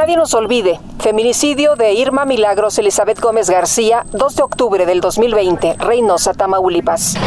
Nadie nos olvide. Feminicidio de Irma Milagros Elizabeth Gómez García, 2 de octubre del 2020, Reynosa, Tamaulipas.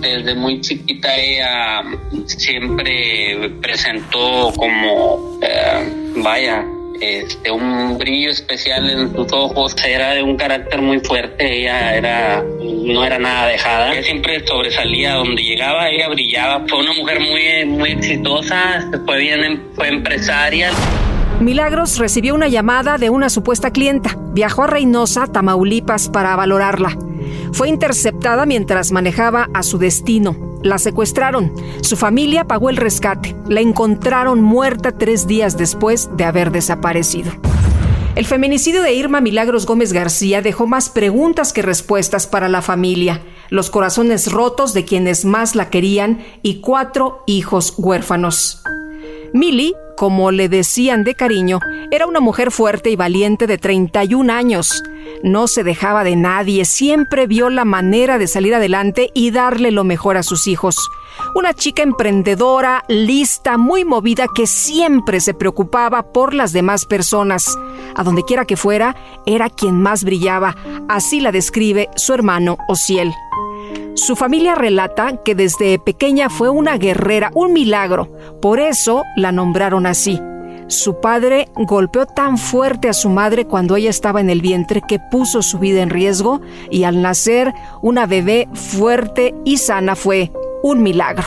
Desde muy chiquita ella siempre presentó como, eh, vaya, este, un brillo especial en sus ojos, era de un carácter muy fuerte, ella era, no era nada dejada, ella siempre sobresalía donde llegaba, ella brillaba, fue una mujer muy, muy exitosa, fue bien, fue empresaria. Milagros recibió una llamada de una supuesta clienta. Viajó a Reynosa, Tamaulipas, para valorarla. Fue interceptada mientras manejaba a su destino. La secuestraron. Su familia pagó el rescate. La encontraron muerta tres días después de haber desaparecido. El feminicidio de Irma Milagros Gómez García dejó más preguntas que respuestas para la familia, los corazones rotos de quienes más la querían y cuatro hijos huérfanos. Mili, como le decían de cariño, era una mujer fuerte y valiente de 31 años. No se dejaba de nadie, siempre vio la manera de salir adelante y darle lo mejor a sus hijos. Una chica emprendedora, lista, muy movida, que siempre se preocupaba por las demás personas. A donde quiera que fuera, era quien más brillaba. Así la describe su hermano Ociel. Su familia relata que desde pequeña fue una guerrera, un milagro. Por eso la nombraron así. Su padre golpeó tan fuerte a su madre cuando ella estaba en el vientre que puso su vida en riesgo y al nacer una bebé fuerte y sana fue un milagro.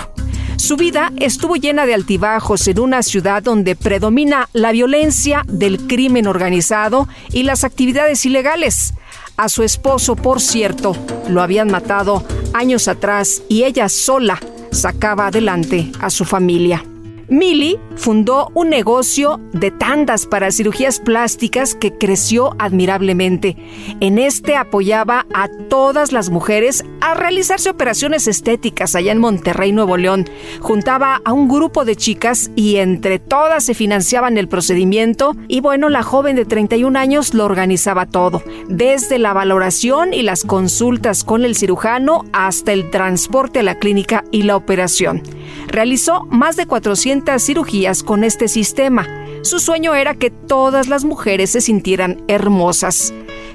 Su vida estuvo llena de altibajos en una ciudad donde predomina la violencia del crimen organizado y las actividades ilegales. A su esposo, por cierto, lo habían matado años atrás y ella sola sacaba adelante a su familia. Millie fundó un negocio de tandas para cirugías plásticas que creció admirablemente. En este apoyaba a todas las mujeres a realizarse operaciones estéticas allá en Monterrey, Nuevo León. Juntaba a un grupo de chicas y entre todas se financiaban el procedimiento y bueno, la joven de 31 años lo organizaba todo, desde la valoración y las consultas con el cirujano hasta el transporte a la clínica y la operación. Realizó más de 400 cirugías con este sistema. Su sueño era que todas las mujeres se sintieran hermosas.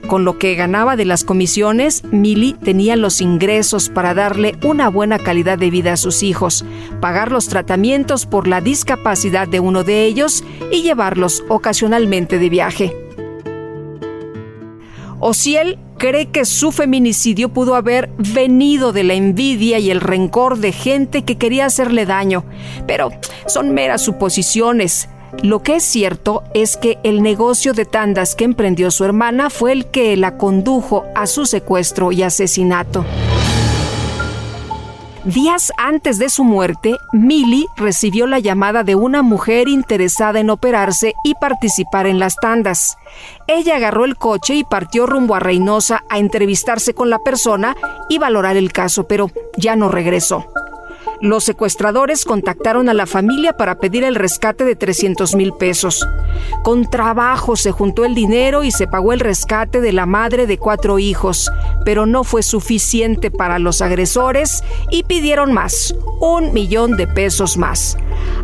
Con lo que ganaba de las comisiones, Millie tenía los ingresos para darle una buena calidad de vida a sus hijos, pagar los tratamientos por la discapacidad de uno de ellos y llevarlos ocasionalmente de viaje. Ociel cree que su feminicidio pudo haber venido de la envidia y el rencor de gente que quería hacerle daño, pero son meras suposiciones. Lo que es cierto es que el negocio de tandas que emprendió su hermana fue el que la condujo a su secuestro y asesinato. Días antes de su muerte, Millie recibió la llamada de una mujer interesada en operarse y participar en las tandas. Ella agarró el coche y partió rumbo a Reynosa a entrevistarse con la persona y valorar el caso, pero ya no regresó. Los secuestradores contactaron a la familia para pedir el rescate de 300 mil pesos. Con trabajo se juntó el dinero y se pagó el rescate de la madre de cuatro hijos, pero no fue suficiente para los agresores y pidieron más, un millón de pesos más.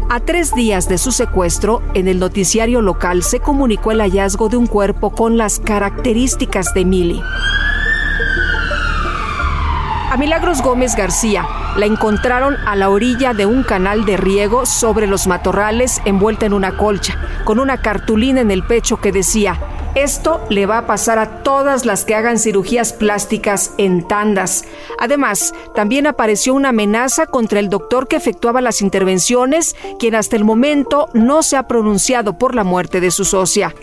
A tres días de su secuestro, en el noticiario local se comunicó el hallazgo de un cuerpo con las características de Millie. A Milagros Gómez García la encontraron a la orilla de un canal de riego sobre los matorrales envuelta en una colcha, con una cartulina en el pecho que decía, esto le va a pasar a todas las que hagan cirugías plásticas en tandas. Además, también apareció una amenaza contra el doctor que efectuaba las intervenciones, quien hasta el momento no se ha pronunciado por la muerte de su socia.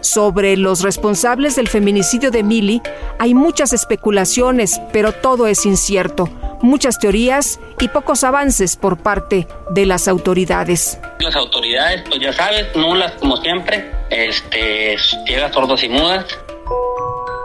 Sobre los responsables del feminicidio de Millie hay muchas especulaciones, pero todo es incierto. Muchas teorías y pocos avances por parte de las autoridades. Las autoridades, pues ya sabes, nulas como siempre, este, ciegas, sordos y mudas.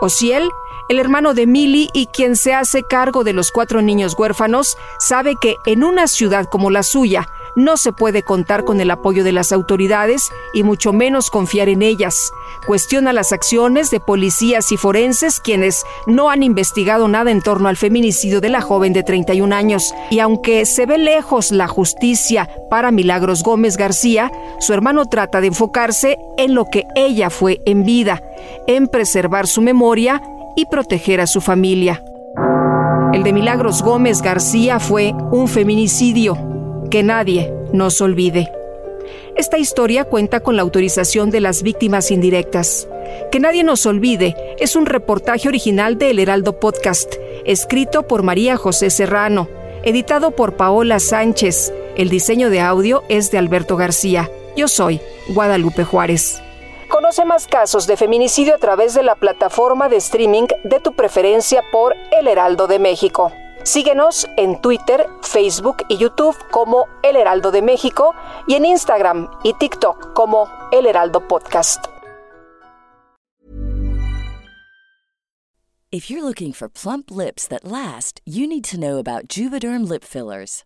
Ociel, el hermano de Millie y quien se hace cargo de los cuatro niños huérfanos, sabe que en una ciudad como la suya, no se puede contar con el apoyo de las autoridades y mucho menos confiar en ellas. Cuestiona las acciones de policías y forenses quienes no han investigado nada en torno al feminicidio de la joven de 31 años. Y aunque se ve lejos la justicia para Milagros Gómez García, su hermano trata de enfocarse en lo que ella fue en vida, en preservar su memoria y proteger a su familia. El de Milagros Gómez García fue un feminicidio que nadie nos olvide. Esta historia cuenta con la autorización de las víctimas indirectas. Que nadie nos olvide es un reportaje original de El Heraldo Podcast, escrito por María José Serrano, editado por Paola Sánchez. El diseño de audio es de Alberto García. Yo soy Guadalupe Juárez. Conoce más casos de feminicidio a través de la plataforma de streaming de tu preferencia por El Heraldo de México. Síguenos en Twitter, Facebook y YouTube como El Heraldo de México y en Instagram y TikTok como El Heraldo Podcast. If you're looking for plump lips that last, you need to know about Juvederm lip fillers.